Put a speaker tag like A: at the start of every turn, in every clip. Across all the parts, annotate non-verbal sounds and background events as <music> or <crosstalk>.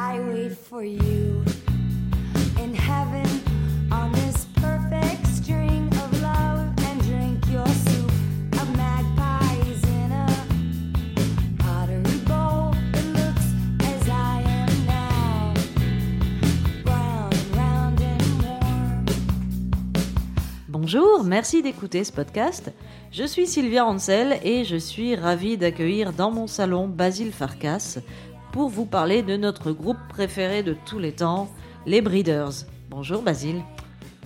A: I wait for you in heaven on this perfect string of love and drink your soup of magpies in a pottery bowl. It looks as I am now, brown round and warm.
B: Bonjour, merci d'écouter ce podcast. Je suis Sylvia Ansel et je suis ravie d'accueillir dans mon salon Basile Farkas pour vous parler de notre groupe préféré de tous les temps, les Breeders. Bonjour Basile.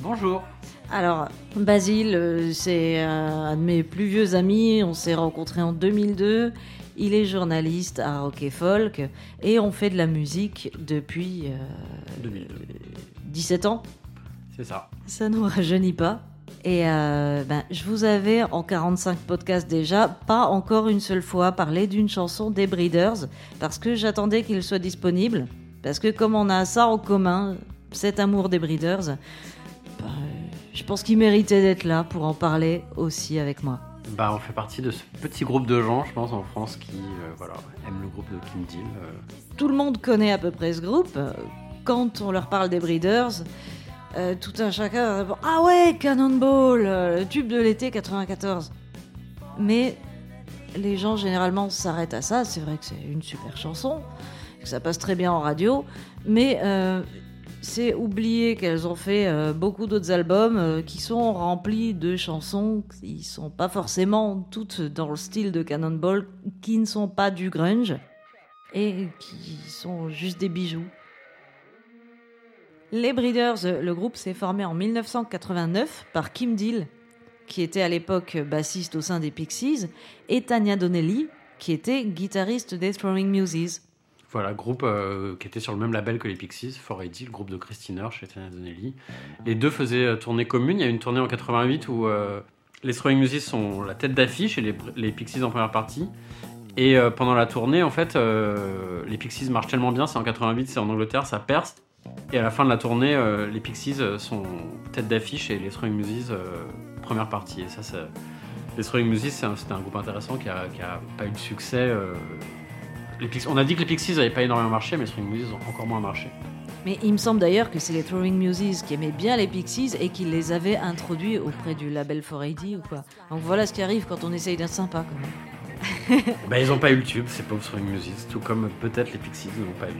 C: Bonjour.
B: Alors, Basile, euh, c'est euh, un de mes plus vieux amis. On s'est rencontrés en 2002. Il est journaliste à Rock et Folk et on fait de la musique depuis euh,
C: 2002.
B: 17 ans.
C: C'est ça.
B: Ça nous rajeunit pas. Et euh, ben, je vous avais en 45 podcasts déjà, pas encore une seule fois parlé d'une chanson des Breeders, parce que j'attendais qu'il soit disponible. Parce que comme on a ça en commun, cet amour des Breeders, ben, je pense qu'il méritait d'être là pour en parler aussi avec moi.
C: Bah, on fait partie de ce petit groupe de gens, je pense, en France qui euh, voilà, aiment le groupe de Kim Deal. euh.
B: Tout le monde connaît à peu près ce groupe. Quand on leur parle des Breeders, euh, tout un chacun répond Ah ouais, Cannonball, euh, le tube de l'été 94. Mais les gens généralement s'arrêtent à ça. C'est vrai que c'est une super chanson, que ça passe très bien en radio, mais euh, c'est oublier qu'elles ont fait euh, beaucoup d'autres albums euh, qui sont remplis de chansons qui sont pas forcément toutes dans le style de Cannonball, qui ne sont pas du grunge et qui sont juste des bijoux. Les Breeders, le groupe s'est formé en 1989 par Kim Deal, qui était à l'époque bassiste au sein des Pixies, et Tanya Donnelly, qui était guitariste des Throwing Muses.
C: Voilà, groupe euh, qui était sur le même label que les Pixies, 4AD, le groupe de Christine Hirsch et Tania Donnelly. Les deux faisaient euh, tournée commune. Il y a une tournée en 88 où euh, les Throwing Muses sont la tête d'affiche et les, Pixies en première partie. Et euh, pendant la tournée, en fait, euh, les Pixies marchent tellement bien, c'est en 88, c'est en Angleterre, ça perce. Et à la fin de la tournée, euh, les Pixies euh, sont tête d'affiche et les Throwing Muses euh, première partie. Et ça, ça- les Throwing Muses, c'est un- c'était un, groupe intéressant qui a, qui a pas eu de succès. euh, les on a dit que les Pixies n'avaient pas énormément marché, mais les Throwing Muses ont encore moins marché.
B: Mais il me semble d'ailleurs que c'est les Throwing Muses qui aimaient bien les Pixies et qui les avaient introduits auprès du label 4AD ou quoi. Donc voilà ce qui arrive quand on essaye d'être sympa quand même. <laughs>
C: bah, ils n'ont pas eu le tube, ces pauvres Throwing Muses, tout comme peut-être les Pixies n'ont pas eu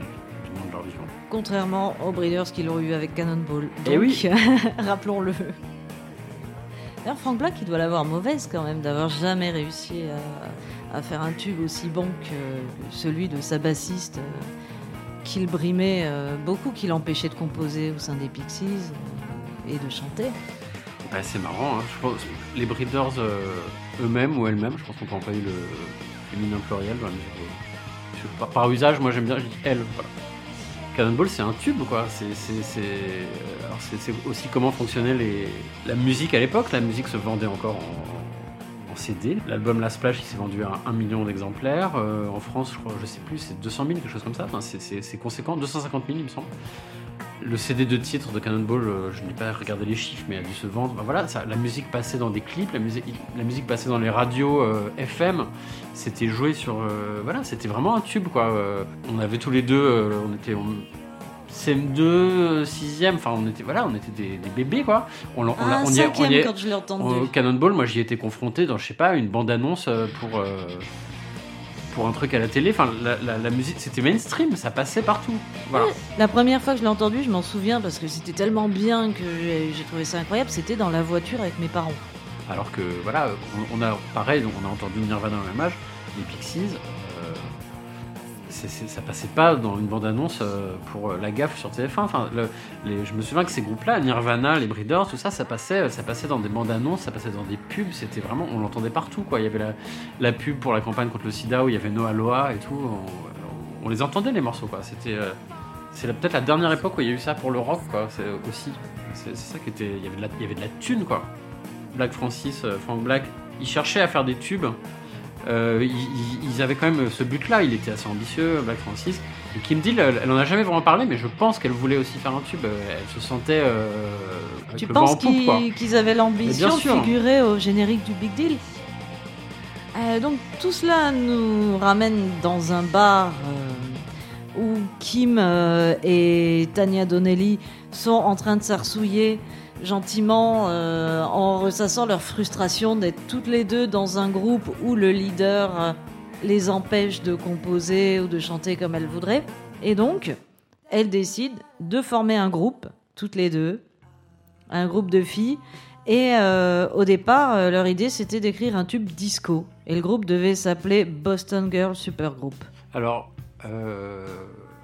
C: monde de leur vivant.
B: Contrairement aux Breeders qui l'ont eu avec Cannonball.
C: Eh
B: Donc,
C: oui. <laughs>
B: rappelons-le. D'ailleurs, Frank Black, il doit l'avoir mauvaise quand même d'avoir jamais réussi à, à faire un tube aussi bon que, celui de sa bassiste, euh, qu'il brimait euh, beaucoup, qui l'empêchait de composer au sein des Pixies euh, et de chanter.
C: Bah, c'est marrant, hein. je pense, les Breeders eux-mêmes ou elles-mêmes, je pense qu'on peut employer le féminin pluriel euh, je- par, par usage, moi j'aime bien, je dis elles. Voilà. Cannonball, c'est un tube, quoi. C'est, euh, aussi comment fonctionnait la musique à l'époque. La musique se vendait encore en, CD. L'album La Splash, il s'est vendu à un million d'exemplaires. Euh, en France, je crois, je sais plus, c'est 200 000, quelque chose comme ça. C'est conséquent, 250 000, il me semble. Le CD de titre de Cannonball, euh, je n'ai pas regardé les chiffres, mais a dû se vendre. Voilà, ça, la musique passait dans des clips, la musique, la musique passait dans les radios euh, FM. C'était joué sur. euh, voilà, c'était vraiment un tube, quoi. Euh, on avait tous les deux, on était en CM2, 6ème, enfin, on était, voilà, on était des, des bébés, quoi. On, on, l'a-
B: Ah,
C: on y on y
B: quand je l'ai entendu.
C: Cannonball, moi j'y étais confronté dans, je sais pas, une bande-annonce euh, pour, pour un truc à la télé. Enfin, la, la- la musique, c'était mainstream, ça passait partout. Voilà.
B: La première fois que je l'ai entendu, je m'en souviens parce que c'était tellement bien que j'ai trouvé ça incroyable. C'était dans la voiture avec mes parents.
C: Alors que, voilà, on, on a, pareil, donc on a entendu Nirvana au même âge, les Pixies. Euh, ça passait pas dans une bande-annonce euh, pour euh, la gaffe sur TF1. Enfin, je me souviens que ces groupes-là, Nirvana, les Breeders, tout ça, ça passait, ça passait dans des bandes-annonces, ça passait dans des pubs. C'était vraiment, on l'entendait partout. Il y avait la, pub pour la campagne contre le SIDA où il y avait Noah Loa et tout. On, les entendait les morceaux. C'était, euh, c'est peut-être la dernière époque où il y a eu ça pour le rock. Aussi, c'est, ça qui était, il y avait de la, il thune. Black Francis, euh, Frank Black, ils cherchaient à faire des tubes. Euh, ils, avaient quand même ce but-là, il était assez ambitieux, Black Francis. Et Kim Deal, elle, elle en a jamais vraiment parlé, mais je pense qu'elle voulait aussi faire un tube. Elle se sentait euh, avec
B: Tu
C: le
B: penses qu'ils avaient l'ambition de figurer au générique du Big Deal? Euh, Donc tout cela nous ramène dans un bar où Kim et Tania Donnelly sont en train de s'arsouiller gentiment euh, en ressassant leur frustration d'être toutes les deux dans un groupe où le leader euh, les empêche de composer ou de chanter comme elles voudraient. Et donc, elles décident de former un groupe, toutes les deux, un groupe de filles. Et euh, au départ, leur idée c'était d'écrire un tube disco. Et le groupe devait s'appeler Boston Girl Supergroup.
C: Alors,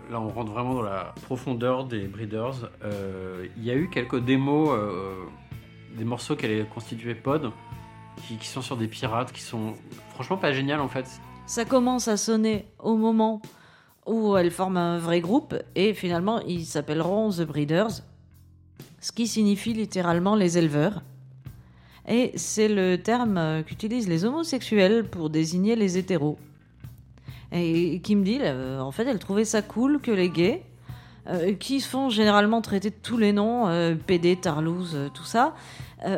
C: là, on rentre vraiment dans la profondeur des Breeders. Euh, Il y a eu quelques démos, euh, des morceaux qu'elle a constitués Pod, qui, sont sur des pirates, qui sont franchement pas géniales en fait.
B: Ça commence à sonner au moment où elles forment un vrai groupe et finalement ils s'appelleront The Breeders, ce qui signifie littéralement les éleveurs. Et c'est le terme euh, qu'utilisent les homosexuels pour désigner les hétéros. Et Kim Deal, euh, en fait, elle trouvait ça cool que les gays, euh, qui se font généralement traiter de tous les noms, euh, PD, Tarlouse, euh, tout ça,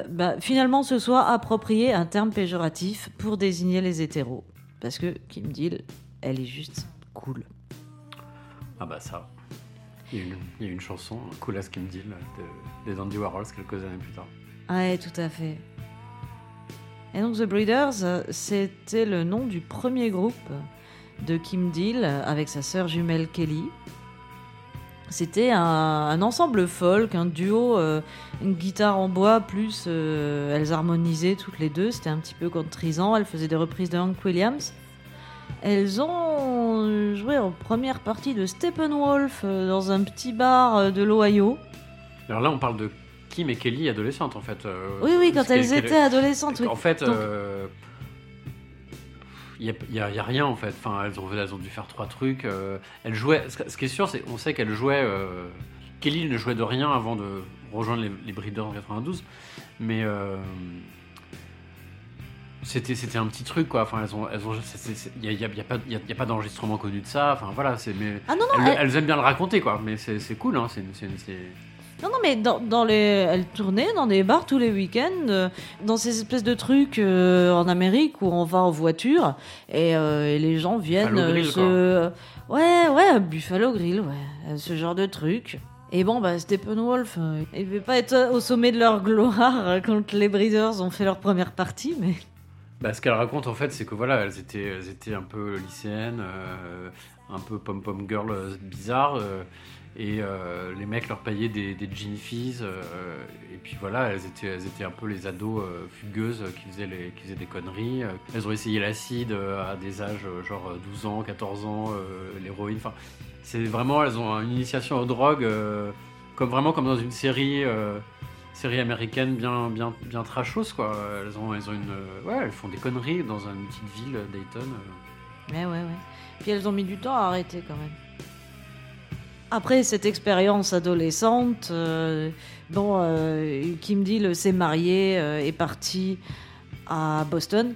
B: bah, finalement se soit approprié un terme péjoratif pour désigner les hétéros. Parce que Kim Deal, elle est juste cool.
C: Ah bah ça. Il y a une, il y a une chanson, Cool as Kim Deal, de, des Andy Warhols quelques années plus tard.
B: Ouais, tout à fait. Et donc The Breeders, c'était le nom du premier groupe de Kim Deal euh, avec sa sœur jumelle Kelly. C'était un, un ensemble folk, un duo, euh, une guitare en bois, plus euh, elles harmonisaient toutes les deux. C'était un petit peu contrisant. Elles faisaient des reprises de Hank Williams. Elles ont joué en première partie de Steppenwolf dans un petit bar de l'Ohio.
C: Alors là, on parle de Kim et Kelly adolescentes en fait.
B: Oui, oui, quand elles étaient adolescentes. oui.
C: En fait,
B: Donc-
C: euh, il n'y a, rien en fait. Enfin, elles ont, elles ont dû faire trois trucs. euh, elles jouaient. Ce qui est sûr, c'est on sait qu'elles jouaient. euh, Kelly ne jouait de rien avant de rejoindre les, les Breeders en 92, mais euh, c'était c'était un petit truc quoi. Enfin, elles ont elles ont. Il n'y a, a- pas y y pas d'enregistrement connu de ça. Enfin voilà, c'est mais
B: Ah non, non,
C: elles,
B: elles-
C: elles aiment bien le raconter quoi. Mais c'est cool hein. C'est-
B: Non, non, mais dans, dans les, elle tournait dans des bars tous les week-ends, euh, dans ces espèces de trucs euh, en Amérique où on va en voiture et, euh, et les gens viennent
C: Buffalo Grill,
B: se... Ouais, ouais, Buffalo Grill, ouais, ce genre de truc. Et bon, bah, Steppenwolf, il ne pas être au sommet de leur gloire quand les Breeders ont fait leur première partie, mais...
C: Bah, ce qu'elle raconte en fait, c'est que voilà, elles étaient, elles étaient un peu lycéennes, un peu pom-pom girl bizarres, euh, et euh, les mecs leur payaient des, des fees, euh, et puis voilà, elles étaient, elles étaient un peu les ados euh, fugueuses qui faisaient, qui faisaient des conneries. euh. Elles ont essayé l'acide à des âges genre 12 ans, 14 ans, l'héroïne, enfin, c'est vraiment, elles ont une initiation aux drogues, comme vraiment comme dans une série. série américaine bien bien bien trashos quoi elles ont elles ont une ouais elles font des conneries dans une petite ville Dayton.
B: Ouais, ouais, ouais. Puis elles ont mis du temps à arrêter quand même. Après cette expérience adolescente, euh, bon, euh, Kim Deal s'est mariée, euh, est partie à Boston,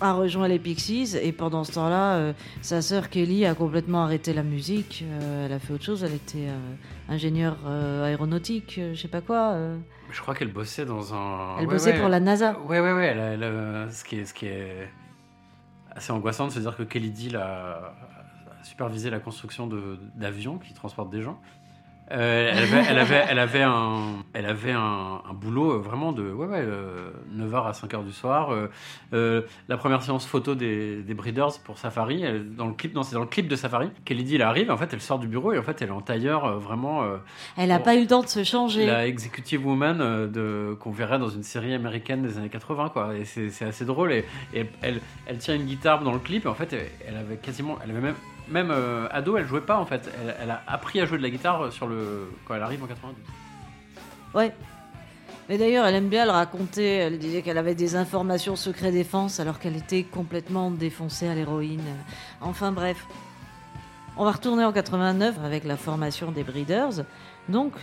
B: a rejoint les Pixies, et pendant ce temps-là, euh, sa sœur Kelly a complètement arrêté la musique. euh, elle a fait autre chose, elle était euh, ingénieure euh, aéronautique, euh, je sais pas quoi. euh.
C: je crois qu'elle bossait dans un
B: elle
C: ouais,
B: bossait
C: ouais.
B: pour la NASA.
C: ouais ouais ouais elle elle ce qui est ce qui est assez angoissant de se dire que Kelly Deal a supervisé la construction d'avions qui transportent des gens Euh, elle, avait, elle, avait, elle avait un, elle avait un, un boulot euh, vraiment de ouais, ouais, 9h à 5h du soir. Euh, euh, la première séance photo des, des Breeders pour Safari, elle- dans le clip, non, c'est dans le clip de Safari. Kelly Deal arrive, en fait, elle sort du bureau et en fait, elle est en tailleur euh, vraiment euh,
B: Elle n'a
C: Bon.
B: pas eu le temps de se changer.
C: la executive woman euh, de, qu'on verrait dans une série américaine des années 80, quoi. Et c'est, assez drôle. Et, et elle, elle tient une guitare dans le clip et en fait, elle, elle avait quasiment, elle avait même, même euh, ado, elle jouait pas en fait. Elle, a appris à jouer de la guitare sur le, quand elle arrive en 92.
B: Ouais. Mais d'ailleurs, elle aime bien le raconter. Elle disait qu'elle avait des informations secret défense alors qu'elle était complètement défoncée à l'héroïne. Enfin bref. On va retourner en 89 avec la formation des Breeders. Donc,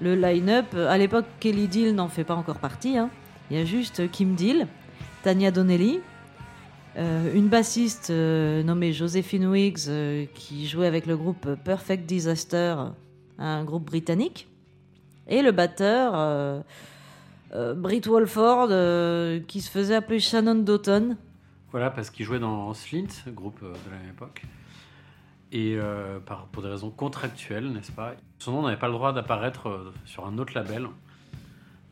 B: le line-up, à l'époque, Kelly Deal n'en fait pas encore partie. hein. Il y a juste Kim Deal, Tania Donnelly, euh, une bassiste euh, nommée Joséphine Wiggs euh, qui jouait avec le groupe Perfect Disaster, un groupe britannique, et le batteur Britt Walford qui se faisait appeler Shannon Doughton.
C: Voilà, parce qu'il jouait dans Slint, groupe de la même époque. Et pour des raisons contractuelles, n'est-ce pas? Son nom n'avait pas le droit d'apparaître sur un autre label.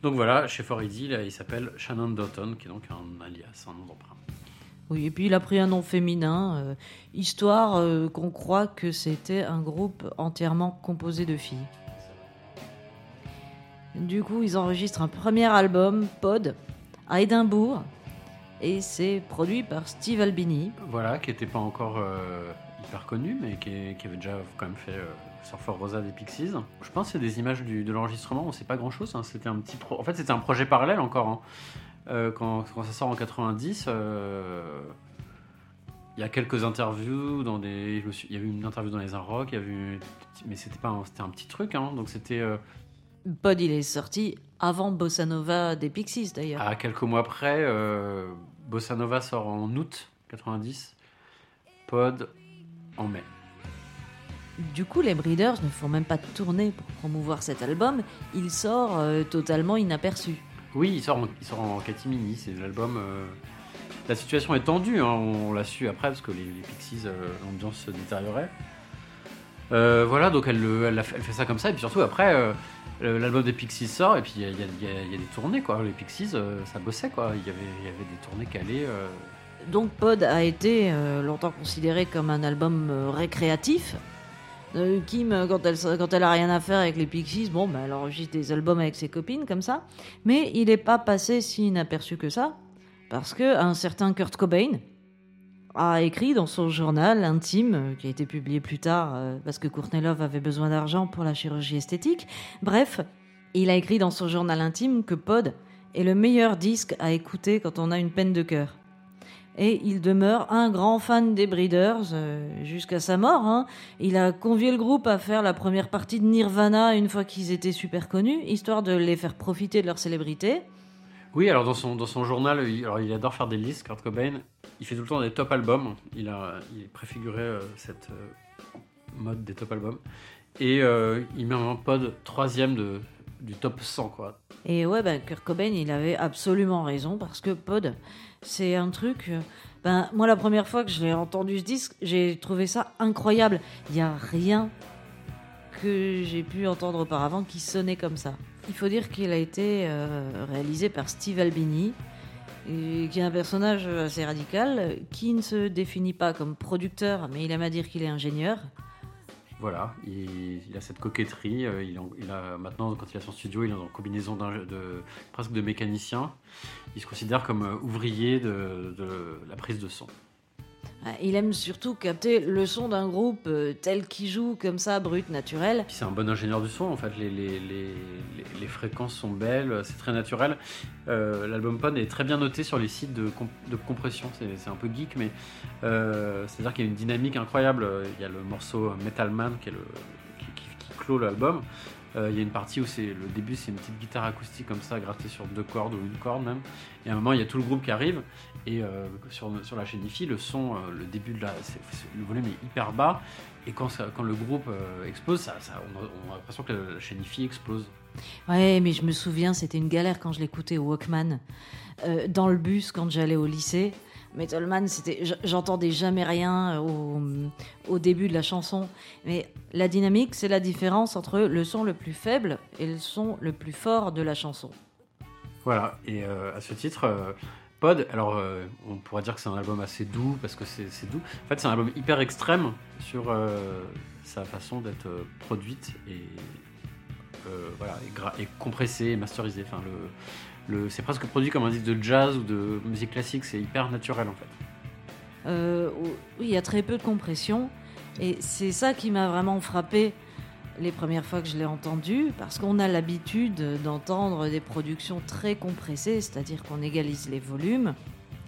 C: Donc voilà, chez 4AD, là, il s'appelle Shannon Doughton, qui est donc un alias, un nom d'emprunt.
B: Oui, et puis il a pris un nom féminin, euh, histoire euh, qu'on croit que c'était un groupe entièrement composé de filles. Du coup, ils enregistrent un premier album, Pod, à Édimbourg, et c'est produit par Steve Albini.
C: Voilà, qui n'était pas encore euh, hyper connu, mais qui, avait déjà quand même fait Surfer Rosa des Pixies. Je pense que c'est des images de l'enregistrement, on sait pas grand chose. C'était un petit. En fait, c'était un projet parallèle encore. hein. Euh, quand, quand ça sort en 90, euh, il y a quelques interviews dans des. je me suis- Il y avait une interview dans les Un Rock, il y avait eu- mais c'était pas un... c'était un petit truc, hein, donc c'était. euh,
B: Pod, il est sorti avant Bossa Nova des Pixies d'ailleurs.
C: À quelques mois près, euh, Bossa Nova sort en août 90, Pod en mai.
B: Du coup, les Breeders ne font même pas de tournée pour promouvoir cet album, il sort euh, totalement inaperçu.
C: Oui, il sort en, il en catimini, c'est l'album. euh, La situation est tendue, hein, on, l'a su après parce que les, les Pixies, euh, l'ambiance se détériorait. Euh, voilà, donc elle, le- elle, fait, ça comme ça, et puis surtout après, l'album des Pixies sort, et puis il y a, des tournées, quoi. Les Pixies, ça bossait, quoi. Il y avait, y avait des tournées calées.
B: Donc Pod a été longtemps considéré comme un album récréatif. Euh, Kim, quand elle, quand a rien à faire avec les Pixies, bon, bah, elle enregistre des albums avec ses copines comme ça. Mais il n'est pas passé si inaperçu que ça, parce que un certain Kurt Cobain a écrit dans son journal intime, euh, qui a été publié plus tard, euh, parce que Courtney Love avait besoin d'argent pour la chirurgie esthétique. Bref, il a écrit dans son journal intime que Pod est le meilleur disque à écouter quand on a une peine de cœur. Et il demeure un grand fan des Breeders euh, jusqu'à sa mort. hein. Il a convié le groupe à faire la première partie de Nirvana une fois qu'ils étaient super connus, histoire de les faire profiter de leur célébrité.
C: Oui, alors dans son, dans son journal, il, alors il adore faire des listes, Kurt Cobain. Il fait tout le temps des top albums. Il a il préfiguré euh, cette euh, mode des top albums. Et il met en pod troisième de, du top 100, quoi.
B: Et ouais, ben, Kurt Cobain, il avait absolument raison parce que Pod, c'est un truc. euh, Ben, moi, la première fois que je l'ai entendu ce disque, j'ai trouvé ça incroyable. Il n'y a rien que j'ai pu entendre auparavant qui sonnait comme ça. Il faut dire qu'il a été euh, réalisé par Steve Albini, qui est un personnage assez radical, qui ne se définit pas comme producteur, mais il aime à dire qu'il est ingénieur.
C: Voilà, il, a cette coquetterie. euh, il, a, maintenant, quand il a son studio, il est en combinaison de, presque de mécanicien. Il se considère comme euh, ouvrier de la prise de son.
B: Il aime surtout capter le son d'un groupe euh, tel qu'il joue, comme ça, brut, naturel.
C: C'est un bon ingénieur du son, en fait. Les, les, les, les- fréquences sont belles, c'est très naturel. Euh, L'album Pod est très bien noté sur les sites de, comp- de compression. C'est un peu geek, mais euh, c'est-à-dire qu'il y a une dynamique incroyable. Il y a le morceau Metal Man qui, est le, qui clôt l'album. Euh, il y a une partie où c'est le début, c'est une petite guitare acoustique comme ça, grattée sur deux cordes ou une corde même. Et à un moment, il y a tout le groupe qui arrive. Et euh, sur, la chaîne hi le son, euh, le début de la. le volume est hyper bas. Et quand, le groupe explose, on, a, on a l'impression que la, la chaîne hi explose.
B: Ouais, mais je me souviens, c'était une galère quand je l'écoutais au Walkman. Dans le bus, quand j'allais au lycée. Metalman, c'était, j- j'entendais jamais rien au, au début de la chanson. Mais la dynamique, c'est la différence entre le son le plus faible et le son le plus fort de la chanson.
C: Voilà, et euh, à ce titre, euh, Pod, alors euh, on pourrait dire que c'est un album assez doux parce que c'est doux. En fait, c'est un album hyper extrême sur euh, sa façon d'être euh, produite et, euh, voilà, et, gra- et compressée et masterisée. Enfin, le, le, c'est presque produit comme un disque de jazz ou de musique classique, c'est hyper naturel en fait.
B: Euh, oui, il y a très peu de compression. Et c'est ça qui m'a vraiment frappé les premières fois que je l'ai entendu, parce qu'on a l'habitude d'entendre des productions très compressées, c'est-à-dire qu'on égalise les volumes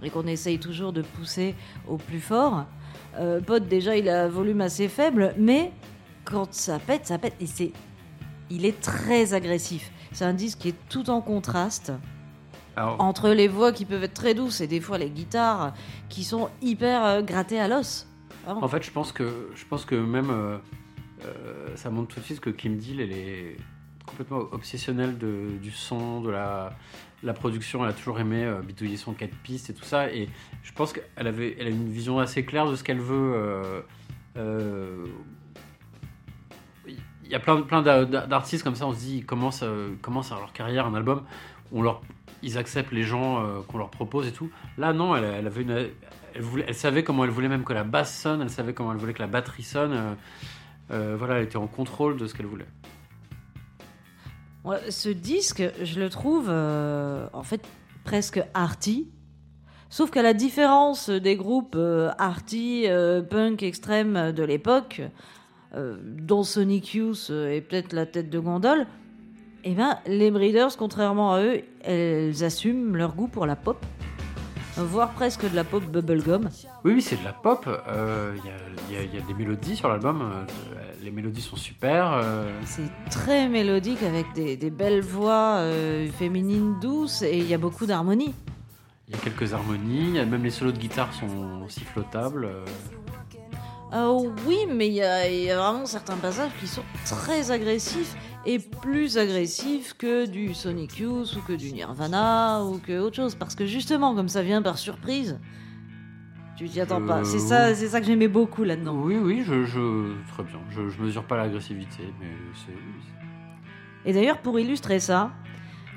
B: et qu'on essaye toujours de pousser au plus fort. Euh, déjà, il a un volume assez faible, mais quand ça pète, ça pète. Et c'est, il est très agressif. C'est un disque qui est tout en contraste
C: Alors,
B: entre les voix qui peuvent être très douces et des fois les guitares qui sont hyper euh, grattées à l'os. Vraiment.
C: En fait, je pense que, je pense que même euh, euh, ça montre tout de suite que Kim Deal, elle est complètement obsessionnelle de- du son, de la, la production. Elle a toujours aimé bidouiller son 4 pistes et tout ça. Et je pense qu'elle avait, elle a une vision assez claire de ce qu'elle veut y a plein, plein d'a- d'a- d'artistes comme ça, on se dit, ils commencent, euh, commencent leur carrière, un album, on leur, ils acceptent les gens euh, qu'on leur propose et tout. Là, non, elle, elle avait elle, savait comment elle voulait même que la basse sonne, elle savait comment elle voulait que la batterie sonne. euh, euh, voilà, elle était en contrôle de ce qu'elle voulait.
B: Ce disque, je le trouve en fait presque arty. Sauf qu'à la différence des groupes arty, punk extrême de l'époque, dont Sonic Youth euh, est peut-être la tête de gondole, eh ben, les Breeders, contrairement à eux, elles assument leur goût pour la pop, voire presque de la pop bubblegum.
C: Oui, oui, c'est de la pop. euh, Il y, a, il y a- il y a des mélodies sur l'album. euh, les mélodies sont super. euh,
B: C'est très mélodique avec des, des belles voix euh, féminines douces et il y a beaucoup d'harmonie.
C: Il y a quelques harmonies. Même les solos de guitare sont sifflotables. Euh.
B: Euh, oui, mais il y, a il y a vraiment certains passages qui sont très agressifs et plus agressifs que du Sonic Youth ou que du Nirvana ou que autre chose. Parce que justement, comme ça vient par surprise, tu t'y attends
C: Euh,
B: pas. C'est ça, c'est ça que j'aimais beaucoup là-dedans.
C: Oui, oui, je, je- très bien. Je, je mesure pas l'agressivité, mais c'est.
B: Et d'ailleurs, pour illustrer ça,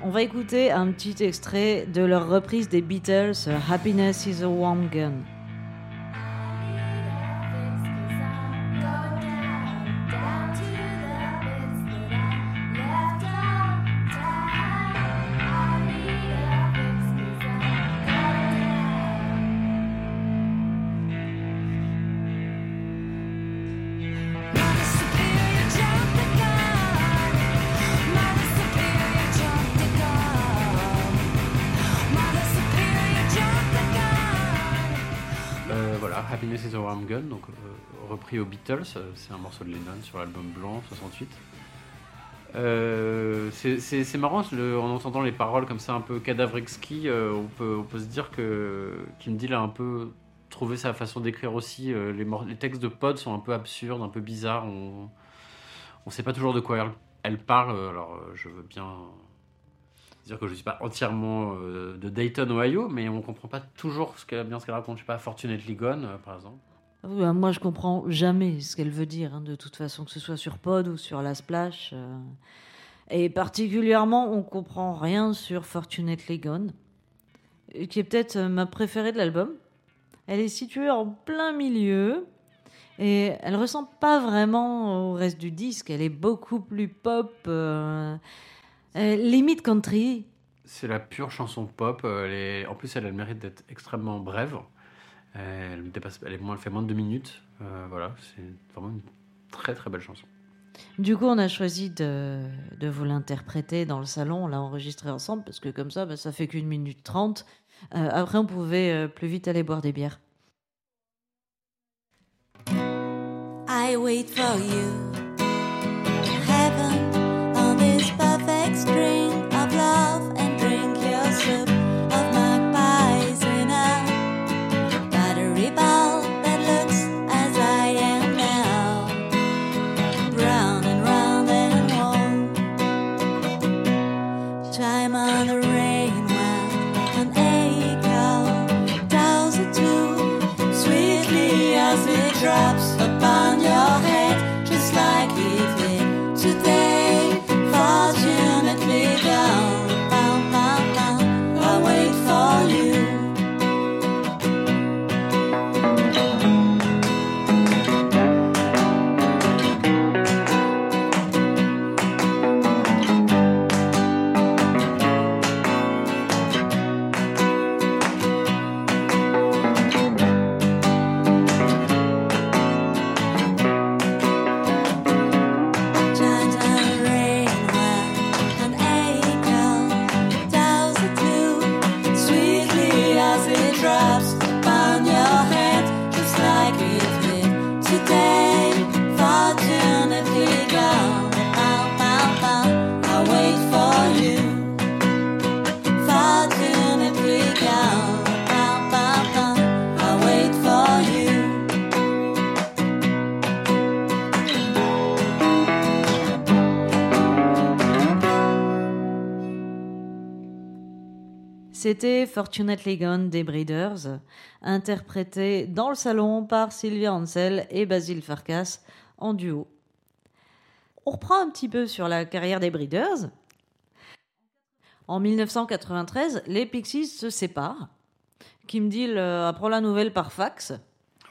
B: on va écouter un petit extrait de leur reprise des Beatles, euh, Happiness is a Warm Gun.
C: Euh, C'est un morceau de Lennon sur l'album blanc 68. Euh, c'est- marrant, en entendant les paroles comme ça un peu cadavre exquis, euh, on, peut, se dire que Kim Deal a un peu trouvé sa façon d'écrire aussi. euh, les, textes de Pod sont un peu absurdes, un peu bizarres. On ne sait pas toujours de quoi elle, parle. Alors je veux bien dire que je ne suis pas entièrement de Dayton, Ohio, mais on ne comprend pas toujours ce qu'elle, bien ce qu'elle raconte. Je sais pas, Fortunately Gone, par exemple.
B: Oui, bah, Moi, je comprends jamais ce qu'elle veut dire, hein, de toute façon, que ce soit sur Pod ou sur la Splash. euh. Et particulièrement, on comprend rien sur Fortunately Gone, qui est peut-être euh, ma préférée de l'album. Elle est située en plein milieu et elle ressemble pas vraiment au reste du disque. Elle est beaucoup plus pop, euh, limite country.
C: C'est la pure chanson pop. En plus, elle a le mérite d'être extrêmement brève. Elle, dépasse... elle, est moins... elle fait moins de deux minutes. Euh, voilà, c'est vraiment une très très belle chanson.
B: Du coup, on a choisi de, de vous l'interpréter dans le salon. On l'a enregistré ensemble parce que comme ça, bah, ça fait qu'une minute trente. Euh, après, on pouvait euh, plus vite aller boire des bières.
A: I wait for you. Heaven on this perfect string
B: C'était Fortunately Gone des Breeders, interprété dans le salon par Sylvia Ansel et Basil Farkas en duo. On reprend un petit peu sur la carrière des Breeders. En 1993, les Pixies se séparent. Kim Deal euh, apprend la nouvelle par fax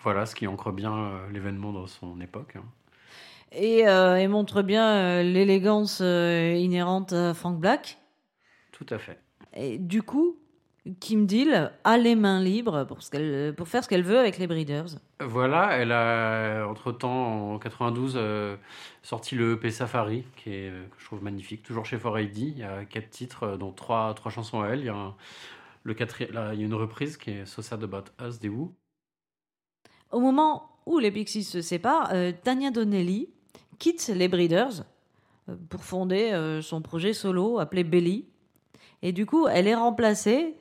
C: Voilà, ce qui ancre bien euh, l'événement dans son époque. hein.
B: et, euh, et montre bien l'élégance inhérente à Frank Black.
C: Tout à fait.
B: Et du coup, Kim Deal a les mains libres pour, ce qu'elle- pour faire ce qu'elle veut avec les Breeders.
C: Voilà, elle a entre-temps, en 92, euh, sorti le EP Safari, qui est, euh, que je trouve magnifique, toujours chez 4AD. Il y a quatre titres, euh, dont trois, trois chansons à elle. Il y a, un- le quatrième, là, il y a une reprise qui est So Sad About Us des Who.
B: Au moment où les Pixies se séparent, euh, Tanya Donnelly quitte les Breeders pour fonder euh, son projet solo appelé Belly. Et du coup, elle est remplacée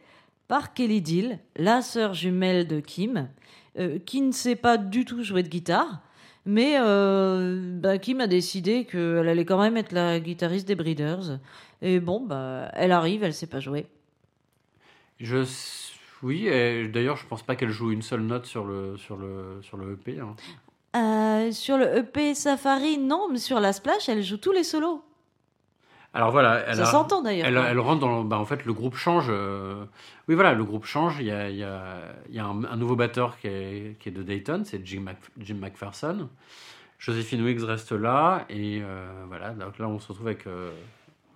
B: par Kelly Deal, la sœur jumelle de Kim, euh, qui ne sait pas du tout jouer de guitare. Mais euh, bah, Kim a décidé qu'elle allait quand même être la guitariste des Breeders. Et bon, bah, elle arrive, elle sait pas jouer.
C: Je, oui, d'ailleurs, je pense pas qu'elle joue une seule note sur le, sur le, sur le EP. hein.
B: Euh, sur le EP Safari, non, mais sur la Splash, elle joue tous les solos.
C: Alors voilà, elle
B: Ça s'entend d'ailleurs.
C: Elle, elle rentre dans. le- Bah, en fait, le groupe change. euh, Oui, voilà, le groupe change. Il y a, il y a- il y a un, un nouveau batteur qui est, qui est de Dayton, c'est Jim, Jim McPherson. Joséphine Wiggs reste là. Et euh, voilà, donc là, on se retrouve avec euh,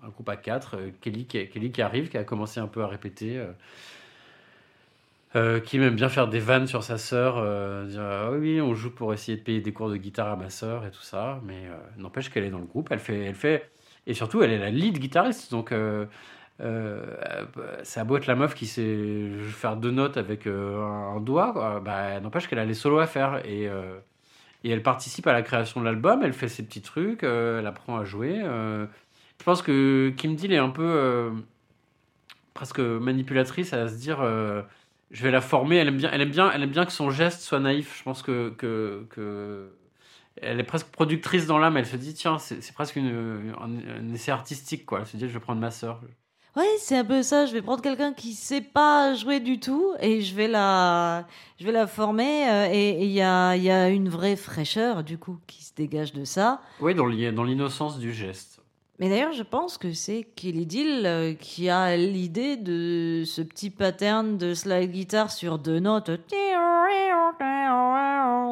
C: un groupe à quatre. Kelly, qui, Kelly qui arrive, qui a commencé un peu à répéter. euh, qui aime bien faire des vannes sur sa sœur, euh, dire ah oui, on joue pour essayer de payer des cours de guitare à ma sœur et tout ça, mais euh, n'empêche qu'elle est dans le groupe, elle fait, elle fait, et surtout elle est la lead guitariste, donc euh, euh, ça a beau être la meuf qui sait faire deux notes avec euh, un, doigt, quoi, bah, n'empêche qu'elle a les solos à faire et euh, et elle participe à la création de l'album, elle fait ses petits trucs, euh, elle apprend à jouer. euh. je pense que Kim Deal est un peu euh, presque manipulatrice à se dire euh, je vais la former. Elle aime bien, elle aime bien, elle aime bien que son geste soit naïf. Je pense que que, que elle est presque productrice dans l'âme. Elle se dit tiens c'est presque une, un, un essai artistique quoi. Elle se dit je vais prendre ma sœur.
B: Ouais, c'est un peu ça. Je vais prendre quelqu'un qui sait pas jouer du tout et je vais la, je vais la former. euh, et il y a, y a une vraie fraîcheur du coup qui se dégage de ça.
C: Oui dans l'innocence du geste.
B: Mais d'ailleurs, je pense que c'est Kelly Deal euh, qui a l'idée de ce petit pattern de slide guitare sur deux notes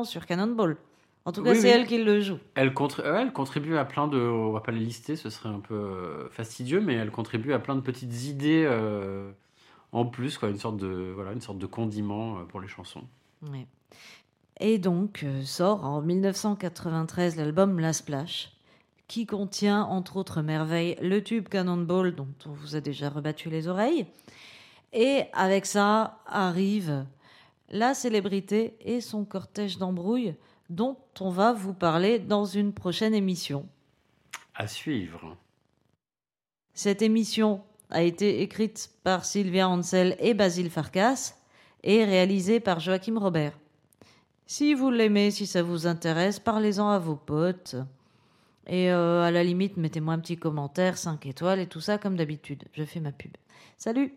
B: sur Cannonball. En tout cas,
C: Oui,
B: c'est
C: oui.
B: elle qui le joue.
C: Elle, contri- ouais, elle contribue à plein de. On va pas les lister, ce serait un peu euh, fastidieux, mais elle contribue à plein de petites idées euh, en plus, quoi, une sorte de voilà, une sorte de condiment euh, pour les chansons.
B: Ouais. Et donc sort en 1993 l'album La Splash, qui contient entre autres merveilles le tube Cannonball dont on vous a déjà rebattu les oreilles. Et avec ça arrive la célébrité et son cortège d'embrouilles dont on va vous parler dans une prochaine émission.
C: À suivre.
B: Cette émission a été écrite par Sylvia Ansel et Basile Farkas et réalisée par Joachim Robert. Si vous l'aimez, si ça vous intéresse, parlez-en à vos potes. Et euh, à la limite, mettez-moi un petit commentaire, 5 étoiles et tout ça comme d'habitude. Je fais ma pub. Salut